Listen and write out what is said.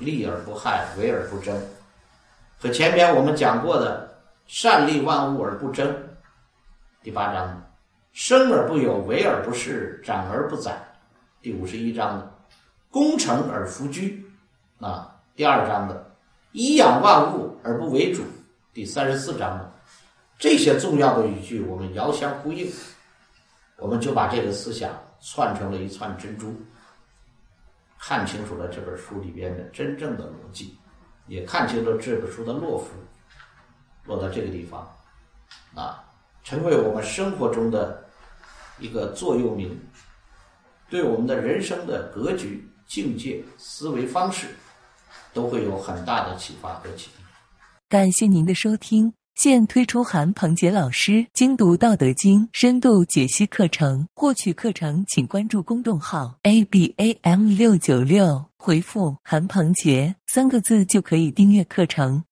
利而不害，为而不争，和前面我们讲过的善利万物而不争，第八章。生而不有，为而不恃，长而不宰，第五十一章的功成而弗居，啊，第二章的以养万物而不为主，第三十四章的这些重要的语句，我们遥相呼应，我们就把这个思想串成了一串珍珠。看清楚了这本书里边的真正的逻辑，也看清楚这本书的落伏，落到这个地方，啊，成为我们生活中的一个座右铭，对我们的人生的格局、境界、思维方式，都会有很大的启发和启迪。感谢您的收听。现推出韩鹏杰老师精读《道德经》深度解析课程，获取课程请关注公众号 a b a m 六九六，回复“韩鹏杰”三个字就可以订阅课程。